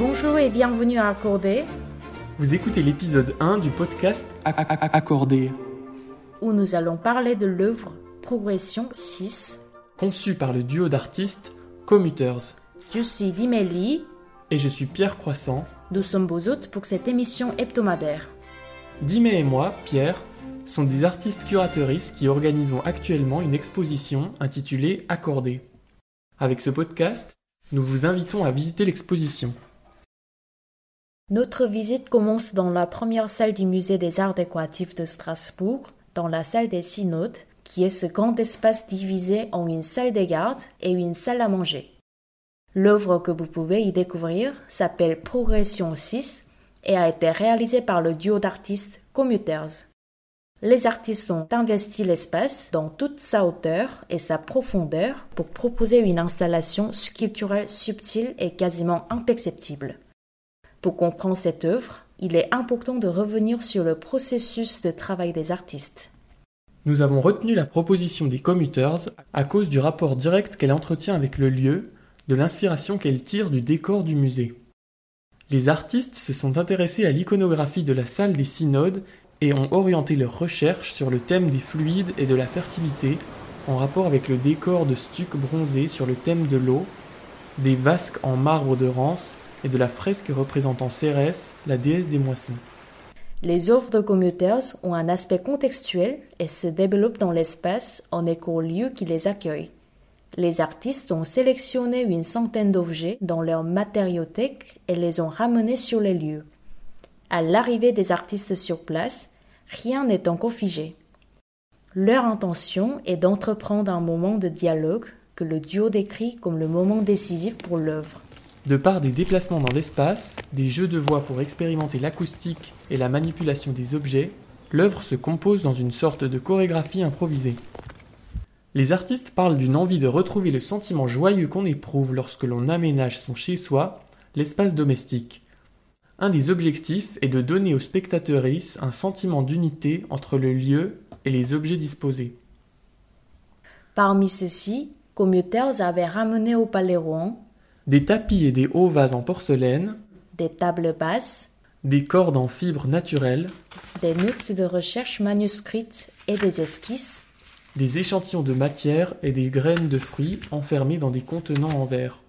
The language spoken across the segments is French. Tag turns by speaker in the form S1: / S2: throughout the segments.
S1: Bonjour et bienvenue à Accordé,
S2: Vous écoutez l'épisode 1 du podcast Accordé,
S1: où nous allons parler de l'œuvre Progression 6.
S2: conçu par le duo d'artistes Commuters.
S1: Je suis Dimélie,
S2: Et je suis Pierre Croissant.
S1: nous sommes vos hôtes pour cette émission hebdomadaire.
S2: Dimé et moi, Pierre, sont des artistes curateuristes qui organisons actuellement une exposition intitulée Accordé. Avec ce podcast, nous vous invitons à visiter l'exposition.
S1: Notre visite commence dans la première salle du Musée des Arts décoratifs de Strasbourg, dans la salle des synodes, qui est ce grand espace divisé en une salle des gardes et une salle à manger. L'œuvre que vous pouvez y découvrir s'appelle Progression 6 et a été réalisée par le duo d'artistes Commuters. Les artistes ont investi l'espace dans toute sa hauteur et sa profondeur pour proposer une installation sculpturelle subtile et quasiment imperceptible. Pour comprendre cette œuvre, il est important de revenir sur le processus de travail des artistes.
S2: Nous avons retenu la proposition des Commuters à cause du rapport direct qu'elle entretient avec le lieu, de l'inspiration qu'elle tire du décor du musée. Les artistes se sont intéressés à l'iconographie de la salle des synodes et ont orienté leurs recherches sur le thème des fluides et de la fertilité en rapport avec le décor de stuc bronzé sur le thème de l'eau, des vasques en marbre de Rance et de la fresque représentant Cérès, la déesse des moissons.
S1: Les œuvres de Commuters ont un aspect contextuel et se développent dans l'espace en écho au lieu qui les accueille. Les artistes ont sélectionné une centaine d'objets dans leur matériothèque et les ont ramenés sur les lieux. À l'arrivée des artistes sur place, rien n'est encore figé. Leur intention est d'entreprendre un moment de dialogue que le duo décrit comme le moment décisif pour l'œuvre.
S2: De par des déplacements dans l'espace, des jeux de voix pour expérimenter l'acoustique et la manipulation des objets, l'œuvre se compose dans une sorte de chorégraphie improvisée. Les artistes parlent d'une envie de retrouver le sentiment joyeux qu'on éprouve lorsque l'on aménage son chez-soi, l'espace domestique. Un des objectifs est de donner aux spectateurs un sentiment d'unité entre le lieu et les objets disposés.
S1: Parmi ceux-ci, Commuters avait ramené au Palais Rouen
S2: Des tapis et des hauts vases en porcelaine,
S1: des tables basses,
S2: des cordes en fibres naturelles,
S1: des notes de recherche manuscrites et des esquisses,
S2: des échantillons de matière et des graines de fruits enfermés dans des contenants en verre.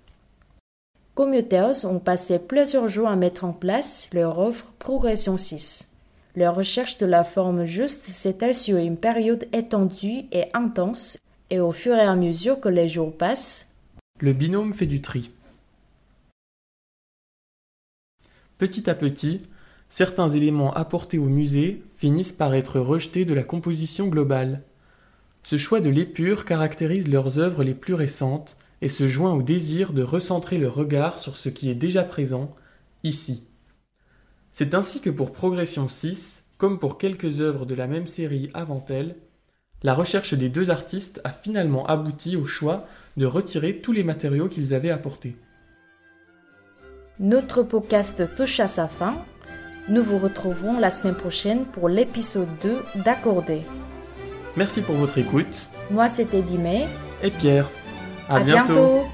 S1: Commuters ont passé plusieurs jours à mettre en place leur œuvre Progression 6. Leur recherche de la forme juste s'étale sur une période étendue et intense, et au fur et à mesure que les jours passent,
S2: Le binôme fait du tri. Petit à petit, certains éléments apportés au musée finissent par être rejetés de la composition globale. Ce choix de l'épure caractérise leurs œuvres les plus récentes et se joint au désir de recentrer le regard sur ce qui est déjà présent, ici. C'est ainsi que pour Progression 6, comme pour quelques œuvres de la même série avant elle, la recherche des deux artistes a finalement abouti au choix de retirer tous les matériaux qu'ils avaient apportés.
S1: Notre podcast touche à sa fin. Nous vous retrouverons la semaine prochaine pour l'épisode 2 d'Accordé.
S2: Merci pour votre écoute
S1: Moi, c'était Dimé.
S2: et Pierre. À,
S1: À bientôt.